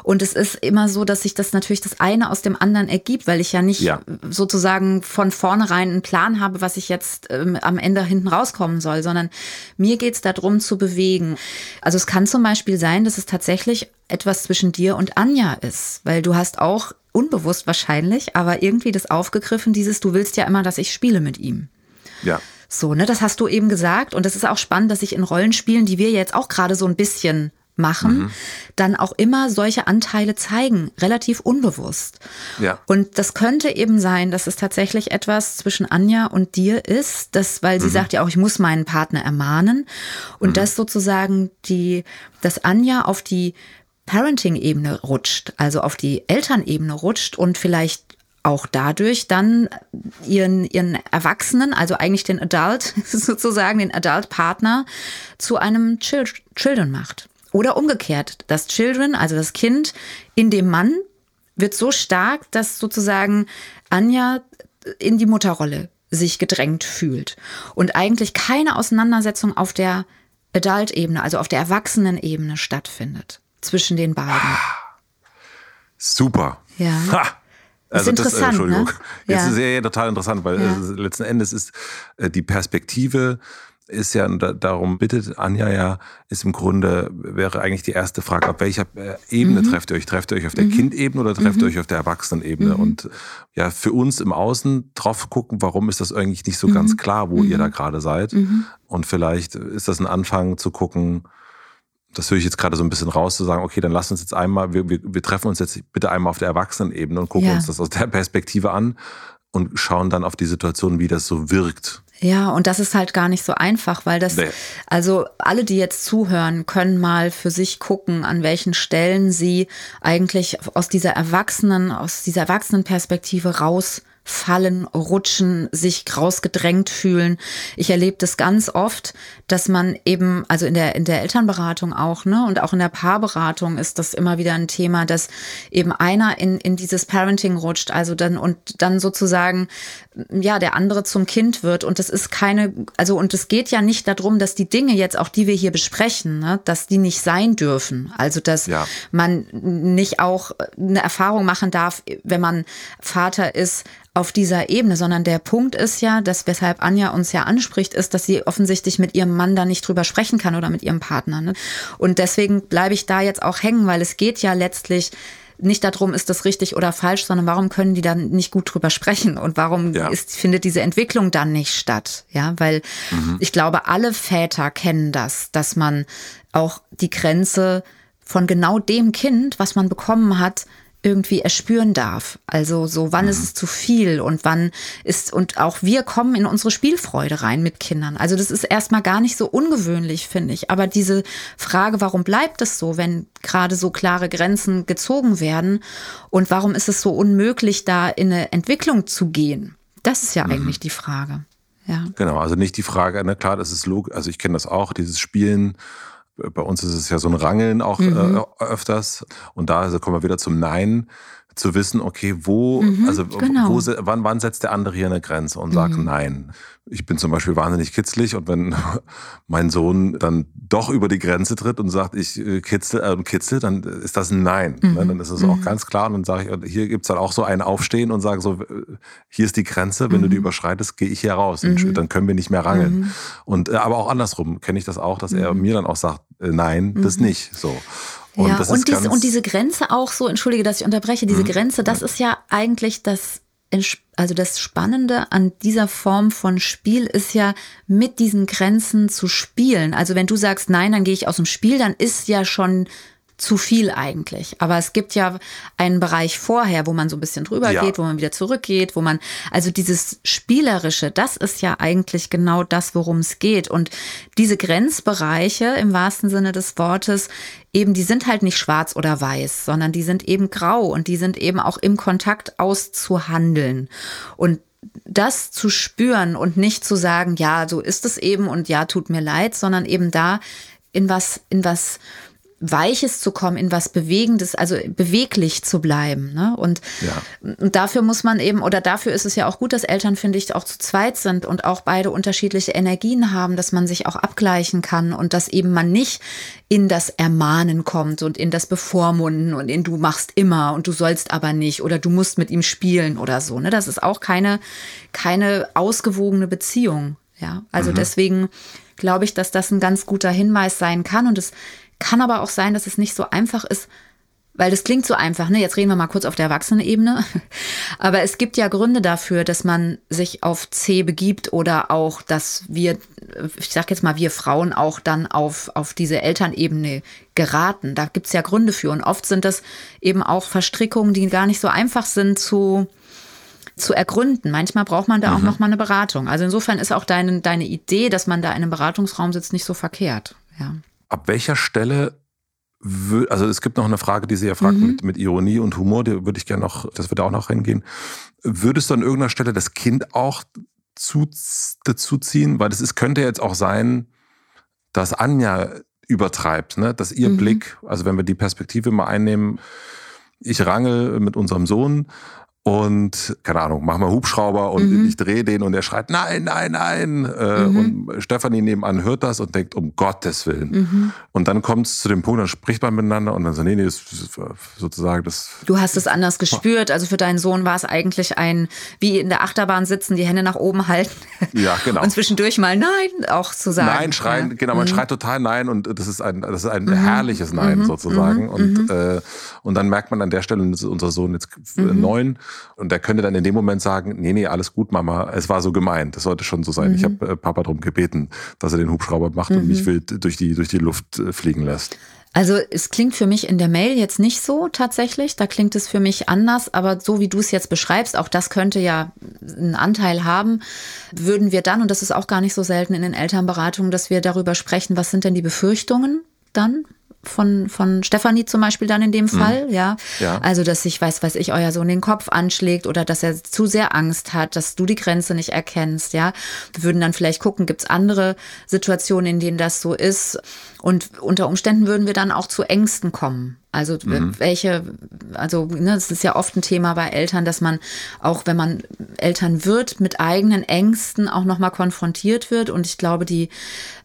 Und es ist immer so, dass sich das natürlich das eine aus dem anderen ergibt, weil ich ja nicht ja. sozusagen von vornherein einen Plan habe, was ich jetzt ähm, am Ende hinten rauskommen soll, sondern mir geht es darum zu bewegen. Also es kann zum Beispiel sein, dass es tatsächlich etwas zwischen dir und Anja ist, weil du hast auch unbewusst wahrscheinlich, aber irgendwie das aufgegriffen, dieses, du willst ja immer, dass ich spiele mit ihm. Ja. So, ne, das hast du eben gesagt. Und das ist auch spannend, dass sich in Rollenspielen, die wir jetzt auch gerade so ein bisschen machen, mhm. dann auch immer solche Anteile zeigen, relativ unbewusst. Ja. Und das könnte eben sein, dass es tatsächlich etwas zwischen Anja und dir ist, das, weil sie mhm. sagt ja auch, ich muss meinen Partner ermahnen und mhm. das sozusagen die, dass Anja auf die Parenting-Ebene rutscht, also auf die Elternebene rutscht und vielleicht auch dadurch dann ihren, ihren Erwachsenen, also eigentlich den Adult, sozusagen den Adult-Partner zu einem Chil Children macht. Oder umgekehrt, das Children, also das Kind in dem Mann, wird so stark, dass sozusagen Anja in die Mutterrolle sich gedrängt fühlt und eigentlich keine Auseinandersetzung auf der Adult-Ebene, also auf der Erwachsenen-Ebene stattfindet zwischen den beiden. Super. Ja. Ha. Also das, ist interessant, das, äh, Entschuldigung. Ne? Ja. Das ist ja total interessant, weil ja. äh, letzten Endes ist äh, die Perspektive ist ja, da, darum bittet Anja ja, ist im Grunde, wäre eigentlich die erste Frage, auf welcher äh, Ebene mhm. trefft ihr euch? Trefft ihr euch auf der mhm. Kindebene oder trefft ihr mhm. euch auf der Erwachsenenebene? Mhm. Und ja, für uns im Außen drauf gucken, warum ist das eigentlich nicht so ganz mhm. klar, wo ihr da gerade seid? Und vielleicht ist das ein Anfang zu gucken, das höre ich jetzt gerade so ein bisschen raus, zu sagen, okay, dann lass uns jetzt einmal, wir, wir, wir treffen uns jetzt bitte einmal auf der Erwachsenenebene und gucken ja. uns das aus der Perspektive an und schauen dann auf die Situation, wie das so wirkt. Ja, und das ist halt gar nicht so einfach, weil das, nee. also alle, die jetzt zuhören, können mal für sich gucken, an welchen Stellen sie eigentlich aus dieser Erwachsenen, aus dieser Erwachsenenperspektive raus fallen, rutschen, sich rausgedrängt fühlen. Ich erlebe das ganz oft, dass man eben, also in der, in der Elternberatung auch, ne, und auch in der Paarberatung ist das immer wieder ein Thema, dass eben einer in, in dieses Parenting rutscht, also dann und dann sozusagen, ja, der andere zum Kind wird. Und das ist keine, also, und es geht ja nicht darum, dass die Dinge jetzt auch, die wir hier besprechen, ne, dass die nicht sein dürfen. Also, dass ja. man nicht auch eine Erfahrung machen darf, wenn man Vater ist, auf dieser Ebene, sondern der Punkt ist ja, dass weshalb Anja uns ja anspricht, ist, dass sie offensichtlich mit ihrem Mann da nicht drüber sprechen kann oder mit ihrem Partner. Ne? Und deswegen bleibe ich da jetzt auch hängen, weil es geht ja letztlich nicht darum, ist das richtig oder falsch, sondern warum können die dann nicht gut drüber sprechen und warum ja. ist, findet diese Entwicklung dann nicht statt? Ja, weil mhm. ich glaube, alle Väter kennen das, dass man auch die Grenze von genau dem Kind, was man bekommen hat, irgendwie erspüren darf. Also so, wann mhm. ist es zu viel und wann ist, und auch wir kommen in unsere Spielfreude rein mit Kindern. Also das ist erstmal gar nicht so ungewöhnlich, finde ich. Aber diese Frage, warum bleibt es so, wenn gerade so klare Grenzen gezogen werden und warum ist es so unmöglich, da in eine Entwicklung zu gehen? Das ist ja mhm. eigentlich die Frage. Ja. Genau, also nicht die Frage, na klar, das ist logisch, also ich kenne das auch, dieses Spielen bei uns ist es ja so ein Rangeln auch mhm. äh, öfters. Und da also kommen wir wieder zum Nein zu wissen, okay, wo, mhm, also genau. wo, wann, wann setzt der andere hier eine Grenze und sagt mhm. Nein. Ich bin zum Beispiel wahnsinnig kitzlig und wenn mein Sohn dann doch über die Grenze tritt und sagt, ich äh, kitzel, äh, kitzel dann ist das ein Nein. Ne? Mhm. Dann ist es auch mhm. ganz klar und dann sage ich, hier gibt's dann auch so ein Aufstehen und sage so, hier ist die Grenze, wenn du die mhm. überschreitest, gehe ich hier raus. Dann können wir nicht mehr rangeln. Und äh, aber auch andersrum kenne ich das auch, dass er mir dann auch sagt, äh, nein, das nicht. So. Und ja, und, dies, und diese Grenze auch so, entschuldige, dass ich unterbreche, diese mhm. Grenze, das ist ja eigentlich das, also das Spannende an dieser Form von Spiel ist ja, mit diesen Grenzen zu spielen. Also wenn du sagst, nein, dann gehe ich aus dem Spiel, dann ist ja schon zu viel eigentlich. Aber es gibt ja einen Bereich vorher, wo man so ein bisschen drüber ja. geht, wo man wieder zurückgeht, wo man, also dieses Spielerische, das ist ja eigentlich genau das, worum es geht. Und diese Grenzbereiche im wahrsten Sinne des Wortes, eben, die sind halt nicht schwarz oder weiß, sondern die sind eben grau und die sind eben auch im Kontakt auszuhandeln. Und das zu spüren und nicht zu sagen, ja, so ist es eben und ja, tut mir leid, sondern eben da in was, in was Weiches zu kommen, in was Bewegendes, also beweglich zu bleiben. Ne? Und, ja. und dafür muss man eben, oder dafür ist es ja auch gut, dass Eltern, finde ich, auch zu zweit sind und auch beide unterschiedliche Energien haben, dass man sich auch abgleichen kann und dass eben man nicht in das Ermahnen kommt und in das Bevormunden und in du machst immer und du sollst aber nicht oder du musst mit ihm spielen oder so. Ne? Das ist auch keine, keine ausgewogene Beziehung. Ja, also mhm. deswegen glaube ich, dass das ein ganz guter Hinweis sein kann und es kann aber auch sein, dass es nicht so einfach ist, weil das klingt so einfach, ne? Jetzt reden wir mal kurz auf der Erwachsenenebene. Aber es gibt ja Gründe dafür, dass man sich auf C begibt oder auch, dass wir, ich sag jetzt mal, wir Frauen auch dann auf, auf diese Elternebene geraten. Da gibt's ja Gründe für. Und oft sind das eben auch Verstrickungen, die gar nicht so einfach sind zu, zu ergründen. Manchmal braucht man da mhm. auch noch mal eine Beratung. Also insofern ist auch deine, deine Idee, dass man da in einem Beratungsraum sitzt, nicht so verkehrt. Ja ab welcher Stelle also es gibt noch eine Frage, die sie ja fragt mhm. mit, mit Ironie und Humor, die würde ich gerne noch, das würde auch noch reingehen. Würdest du an irgendeiner Stelle das Kind auch zu, dazu ziehen? Weil das ist, könnte jetzt auch sein, dass Anja übertreibt, ne? dass ihr mhm. Blick, also wenn wir die Perspektive mal einnehmen, ich rangel mit unserem Sohn und keine Ahnung, mach mal Hubschrauber und mhm. ich drehe den und er schreit nein, nein, nein. Äh, mhm. Und Stefanie nebenan hört das und denkt, um Gottes Willen. Mhm. Und dann kommt es zu dem Punkt, dann spricht man miteinander und dann so, nee, nee, das ist sozusagen das. Du hast es anders gespürt. Also für deinen Sohn war es eigentlich ein, wie in der Achterbahn sitzen, die Hände nach oben halten. Ja, genau. Und zwischendurch mal Nein auch zu sagen. Nein, schreien, ja. genau, man mhm. schreit total Nein und das ist ein, das ist ein mhm. herrliches Nein mhm. sozusagen. Und, äh, und dann merkt man an der Stelle, unser Sohn jetzt neun und der könnte dann in dem Moment sagen, nee, nee, alles gut, Mama, es war so gemeint. Das sollte schon so sein. Mhm. Ich habe äh, Papa darum gebeten, dass er den Hubschrauber macht mhm. und mich wild durch die, durch die Luft äh, fliegen lässt. Also es klingt für mich in der Mail jetzt nicht so tatsächlich, da klingt es für mich anders, aber so wie du es jetzt beschreibst, auch das könnte ja einen Anteil haben, würden wir dann, und das ist auch gar nicht so selten in den Elternberatungen, dass wir darüber sprechen, was sind denn die Befürchtungen dann von, von Stefanie zum Beispiel dann in dem mhm. Fall, mhm. ja? ja. Also, dass sich, weiß, weiß ich, euer Sohn den Kopf anschlägt oder dass er zu sehr Angst hat, dass du die Grenze nicht erkennst, ja. Wir würden dann vielleicht gucken, gibt's andere Situationen, in denen das so ist? Und unter Umständen würden wir dann auch zu Ängsten kommen. Also mhm. welche, also ne, das ist ja oft ein Thema bei Eltern, dass man auch, wenn man Eltern wird, mit eigenen Ängsten auch nochmal konfrontiert wird. Und ich glaube, die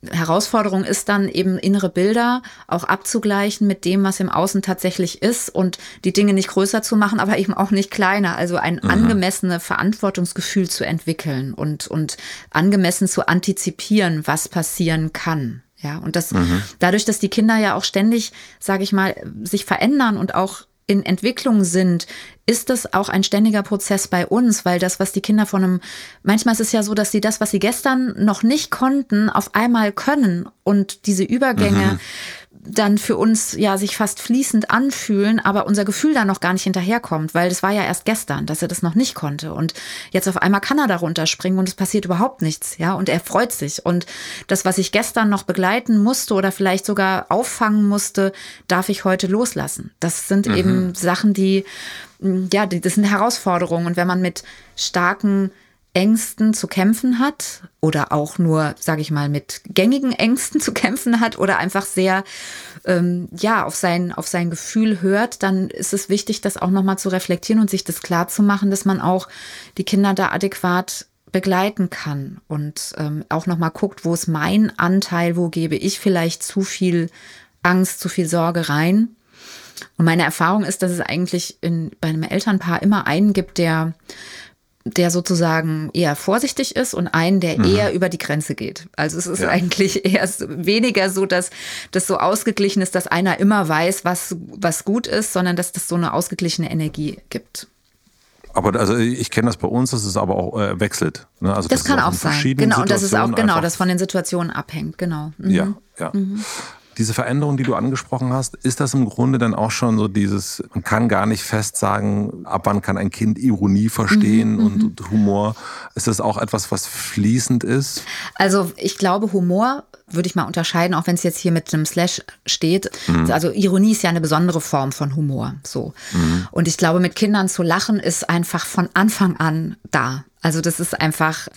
Herausforderung ist dann eben innere Bilder auch abzugleichen mit dem, was im Außen tatsächlich ist und die Dinge nicht größer zu machen, aber eben auch nicht kleiner. Also ein mhm. angemessenes Verantwortungsgefühl zu entwickeln und, und angemessen zu antizipieren, was passieren kann. Ja, und das mhm. dadurch, dass die Kinder ja auch ständig, sage ich mal, sich verändern und auch in Entwicklung sind, ist das auch ein ständiger Prozess bei uns, weil das, was die Kinder von einem, manchmal ist es ja so, dass sie das, was sie gestern noch nicht konnten, auf einmal können und diese Übergänge mhm dann für uns ja sich fast fließend anfühlen, aber unser Gefühl da noch gar nicht hinterherkommt, weil das war ja erst gestern, dass er das noch nicht konnte und jetzt auf einmal kann er darunter springen und es passiert überhaupt nichts, ja, und er freut sich und das, was ich gestern noch begleiten musste oder vielleicht sogar auffangen musste, darf ich heute loslassen. Das sind mhm. eben Sachen, die ja, das sind Herausforderungen und wenn man mit starken Ängsten zu kämpfen hat oder auch nur, sage ich mal, mit gängigen Ängsten zu kämpfen hat oder einfach sehr ähm, ja auf sein auf sein Gefühl hört, dann ist es wichtig, das auch noch mal zu reflektieren und sich das klar zu machen, dass man auch die Kinder da adäquat begleiten kann und ähm, auch noch mal guckt, wo ist mein Anteil, wo gebe ich vielleicht zu viel Angst, zu viel Sorge rein. Und meine Erfahrung ist, dass es eigentlich in, bei einem Elternpaar immer einen gibt, der der sozusagen eher vorsichtig ist und einen, der mhm. eher über die Grenze geht. Also es ist ja. eigentlich eher weniger so, dass das so ausgeglichen ist, dass einer immer weiß, was, was gut ist, sondern dass das so eine ausgeglichene Energie gibt. Aber also ich kenne das bei uns, dass es aber auch äh, wechselt. Ne? Also das, das kann auch sein. Genau, und das ist auch genau, das von den Situationen abhängt. Genau. Mhm. Ja, ja. Mhm. Diese Veränderung, die du angesprochen hast, ist das im Grunde dann auch schon so dieses, man kann gar nicht fest sagen, ab wann kann ein Kind Ironie verstehen mhm, und, mhm. und Humor. Ist das auch etwas, was fließend ist? Also ich glaube, Humor würde ich mal unterscheiden, auch wenn es jetzt hier mit einem Slash steht. Mhm. Also Ironie ist ja eine besondere Form von Humor. So. Mhm. Und ich glaube, mit Kindern zu lachen ist einfach von Anfang an da. Also das ist einfach,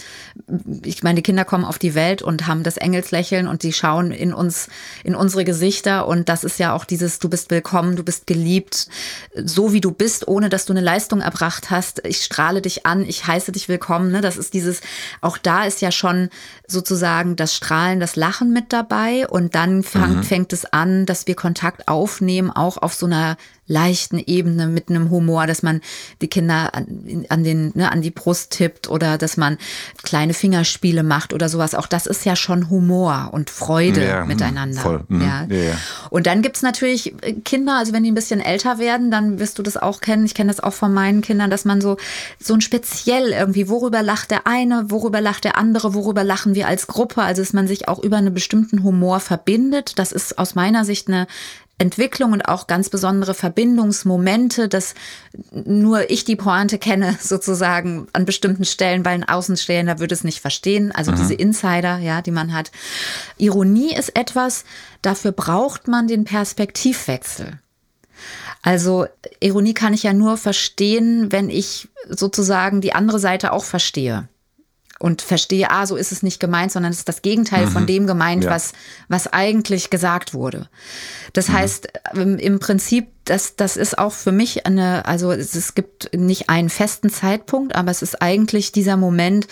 ich meine, die Kinder kommen auf die Welt und haben das Engelslächeln und die schauen in uns, in unsere Gesichter und das ist ja auch dieses, du bist willkommen, du bist geliebt, so wie du bist, ohne dass du eine Leistung erbracht hast. Ich strahle dich an, ich heiße dich willkommen. Ne? Das ist dieses, auch da ist ja schon sozusagen das Strahlen, das Lachen mit dabei und dann fang, mhm. fängt es an, dass wir Kontakt aufnehmen, auch auf so einer leichten Ebene mit einem Humor, dass man die Kinder an, an den ne, an die Brust tippt oder dass man kleine Fingerspiele macht oder sowas. Auch das ist ja schon Humor und Freude ja, miteinander. Voll. Mhm. Ja. Ja, ja. Und dann gibt's natürlich äh, Kinder, also wenn die ein bisschen älter werden, dann wirst du das auch kennen. Ich kenne das auch von meinen Kindern, dass man so so ein speziell irgendwie, worüber lacht der eine, worüber lacht der andere, worüber lachen wir als Gruppe. Also dass man sich auch über einen bestimmten Humor verbindet. Das ist aus meiner Sicht eine Entwicklung und auch ganz besondere Verbindungsmomente, dass nur ich die Pointe kenne, sozusagen an bestimmten Stellen, weil ein Außenstehender würde es nicht verstehen. Also mhm. diese Insider, ja, die man hat. Ironie ist etwas, dafür braucht man den Perspektivwechsel. Also Ironie kann ich ja nur verstehen, wenn ich sozusagen die andere Seite auch verstehe und verstehe, ah, so ist es nicht gemeint, sondern es ist das Gegenteil mhm. von dem gemeint, ja. was, was eigentlich gesagt wurde. Das mhm. heißt, im, im, Prinzip, das, das ist auch für mich eine, also es, es gibt nicht einen festen Zeitpunkt, aber es ist eigentlich dieser Moment,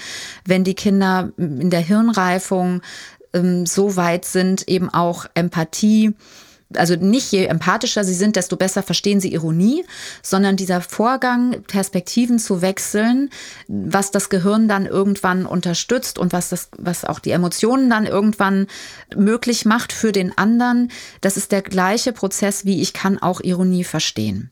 wenn die Kinder in der Hirnreifung ähm, so weit sind, eben auch Empathie, also nicht je empathischer sie sind, desto besser verstehen sie Ironie, sondern dieser Vorgang, Perspektiven zu wechseln, was das Gehirn dann irgendwann unterstützt und was das, was auch die Emotionen dann irgendwann möglich macht für den anderen, das ist der gleiche Prozess, wie ich kann auch Ironie verstehen.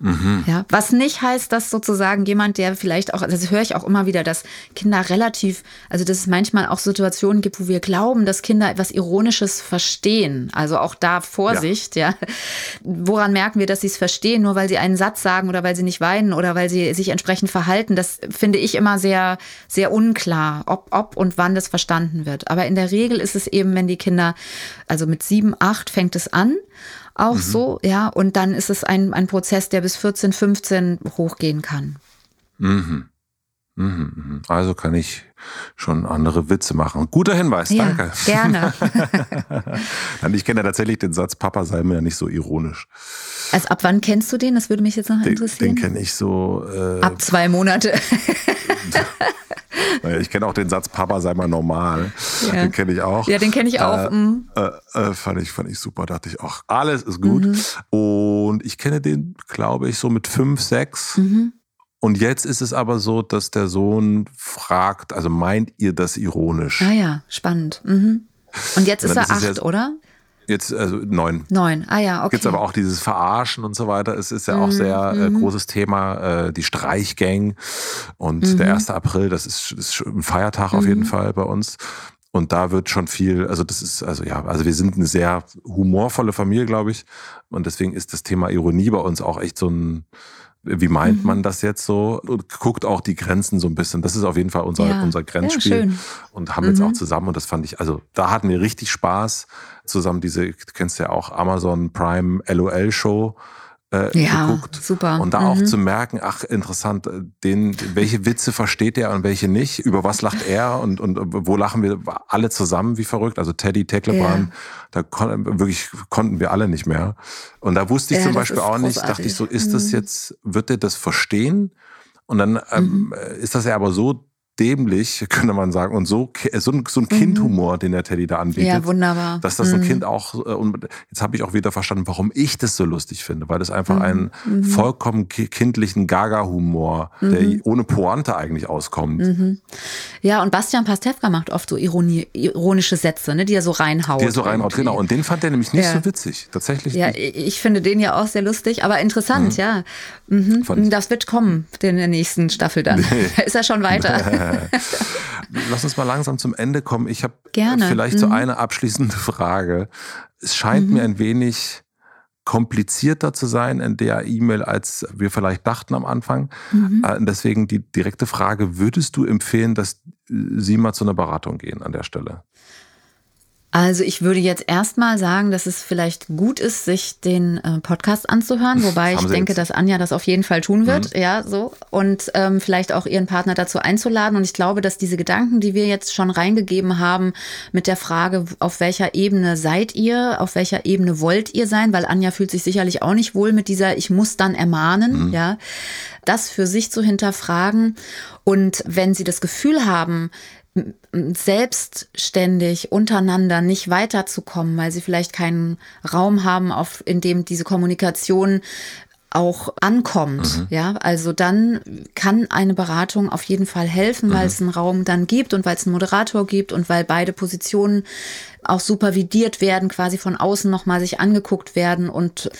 Mhm. Ja, was nicht heißt, dass sozusagen jemand, der vielleicht auch, das höre ich auch immer wieder, dass Kinder relativ, also dass es manchmal auch Situationen gibt, wo wir glauben, dass Kinder etwas Ironisches verstehen. Also auch da Vorsicht, ja. ja. Woran merken wir, dass sie es verstehen? Nur weil sie einen Satz sagen oder weil sie nicht weinen oder weil sie sich entsprechend verhalten. Das finde ich immer sehr, sehr unklar, ob, ob und wann das verstanden wird. Aber in der Regel ist es eben, wenn die Kinder, also mit sieben, acht fängt es an auch mhm. so, ja. Und dann ist es ein, ein Prozess, der bis 14, 15 hochgehen kann. Mhm. Mhm, mhm. Also kann ich schon andere Witze machen. Guter Hinweis, ja, danke. Gerne. ich kenne ja tatsächlich den Satz, Papa sei mir ja nicht so ironisch. Also ab wann kennst du den? Das würde mich jetzt noch interessieren. Den, den kenne ich so. Äh, ab zwei Monate. Ich kenne auch den Satz, Papa sei mal normal. Ja. Den kenne ich auch. Ja, den kenne ich auch. Äh, mhm. äh, äh, fand, ich, fand ich super. Dachte ich, ach, alles ist gut. Mhm. Und ich kenne den, glaube ich, so mit fünf, sechs. Mhm. Und jetzt ist es aber so, dass der Sohn fragt, also meint ihr das ironisch? Ah ja, spannend. Mhm. Und jetzt ist er acht, jetzt, oder? Jetzt, also neun. Neun, ah ja, okay. Gibt aber auch dieses Verarschen und so weiter. Es ist ja auch mhm. sehr äh, mhm. großes Thema, äh, die Streichgang. Und mhm. der 1. April, das ist, ist ein Feiertag auf jeden mhm. Fall bei uns. Und da wird schon viel, also das ist, also ja, also wir sind eine sehr humorvolle Familie, glaube ich. Und deswegen ist das Thema Ironie bei uns auch echt so ein, wie meint mhm. man das jetzt so? Und guckt auch die Grenzen so ein bisschen. Das ist auf jeden Fall unser, ja. unser Grenzspiel. Ja, und haben mhm. jetzt auch zusammen, und das fand ich, also da hatten wir richtig Spaß zusammen. Diese, du kennst ja auch Amazon Prime LOL Show äh, ja, geguckt. Super. Und da mhm. auch zu merken, ach, interessant, äh, den, welche Witze versteht er und welche nicht, über was lacht er und, und wo lachen wir alle zusammen wie verrückt. Also Teddy, Tecklebrand, ja. da kon wirklich konnten wir alle nicht mehr. Und da wusste ich ja, zum Beispiel auch nicht, dachte ich so, ist das mhm. jetzt, wird er das verstehen? Und dann ähm, mhm. ist das ja aber so dämlich, könnte man sagen. Und so, so ein, so ein mhm. Kindhumor, den der Teddy da anbietet. Ja, wunderbar. Dass das ein mhm. Kind auch, äh, und jetzt habe ich auch wieder verstanden, warum ich das so lustig finde, weil das einfach mhm. einen mhm. vollkommen kindlichen Gaga-Humor, der mhm. ohne Pointe eigentlich auskommt. Ja, und Bastian Pastewka macht oft so Ironie, ironische Sätze, ne, die er so reinhaut. Die er so reinhaut, genau. Und den fand er nämlich nicht ja. so witzig, tatsächlich. Ja, nicht. ich finde den ja auch sehr lustig, aber interessant, ja. Das wird kommen in der nächsten Staffel dann. Nee. Ist er schon weiter. Lass uns mal langsam zum Ende kommen. Ich habe vielleicht mhm. so eine abschließende Frage. Es scheint mhm. mir ein wenig komplizierter zu sein in der E-Mail, als wir vielleicht dachten am Anfang. Mhm. Äh, deswegen die direkte Frage, würdest du empfehlen, dass Sie mal zu einer Beratung gehen an der Stelle? Also ich würde jetzt erstmal sagen, dass es vielleicht gut ist, sich den äh, Podcast anzuhören, wobei ich denke, jetzt? dass Anja das auf jeden Fall tun wird, mhm. ja, so und ähm, vielleicht auch ihren Partner dazu einzuladen. Und ich glaube, dass diese Gedanken, die wir jetzt schon reingegeben haben, mit der Frage, auf welcher Ebene seid ihr, auf welcher Ebene wollt ihr sein, weil Anja fühlt sich sicherlich auch nicht wohl mit dieser, ich muss dann ermahnen, mhm. ja, das für sich zu hinterfragen. Und wenn sie das Gefühl haben, selbstständig untereinander nicht weiterzukommen, weil sie vielleicht keinen Raum haben, auf, in dem diese Kommunikation auch ankommt. Mhm. Ja, also dann kann eine Beratung auf jeden Fall helfen, mhm. weil es einen Raum dann gibt und weil es einen Moderator gibt und weil beide Positionen auch supervidiert werden, quasi von außen nochmal sich angeguckt werden und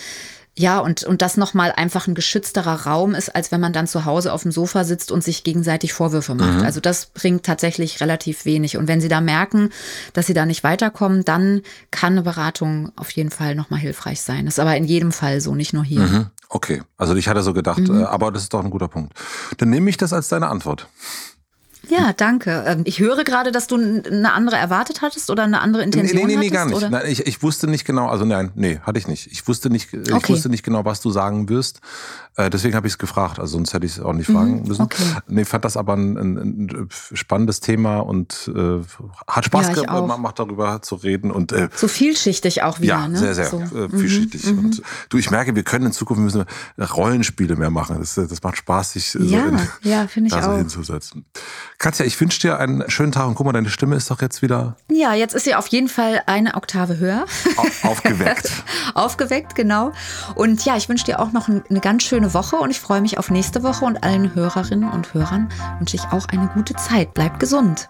ja, und, und das nochmal einfach ein geschützterer Raum ist, als wenn man dann zu Hause auf dem Sofa sitzt und sich gegenseitig Vorwürfe macht. Mhm. Also das bringt tatsächlich relativ wenig. Und wenn Sie da merken, dass Sie da nicht weiterkommen, dann kann eine Beratung auf jeden Fall nochmal hilfreich sein. Das ist aber in jedem Fall so, nicht nur hier. Mhm. Okay, also ich hatte so gedacht, mhm. Äh, aber das ist doch ein guter Punkt. Dann nehme ich das als deine Antwort. Ja, danke. Ähm, ich höre gerade, dass du eine andere erwartet hattest oder eine andere Intention nee, nee, nee, hattest. Nee, gar nicht. Nein, ich, ich wusste nicht genau, also nein, nee, hatte ich nicht. Ich wusste nicht, ich okay. wusste nicht genau, was du sagen wirst. Äh, deswegen habe ich es gefragt, also sonst hätte ich es auch nicht fragen mhm, müssen. Okay. Nee, fand das aber ein, ein, ein spannendes Thema und äh, hat Spaß ja, gemacht, darüber zu reden. Und, äh, so vielschichtig auch wieder. Ja, ne? sehr, sehr so. äh, vielschichtig. Mhm, und du, ich merke, wir können in Zukunft müssen Rollenspiele mehr machen. Das, das macht Spaß, sich ja, so, in, ja, ich da so hinzusetzen. Katja, ich wünsche dir einen schönen Tag und guck mal, deine Stimme ist doch jetzt wieder. Ja, jetzt ist sie auf jeden Fall eine Oktave höher. Aufgeweckt. Aufgeweckt, genau. Und ja, ich wünsche dir auch noch eine ganz Woche und ich freue mich auf nächste Woche und allen Hörerinnen und Hörern wünsche ich auch eine gute Zeit. Bleibt gesund.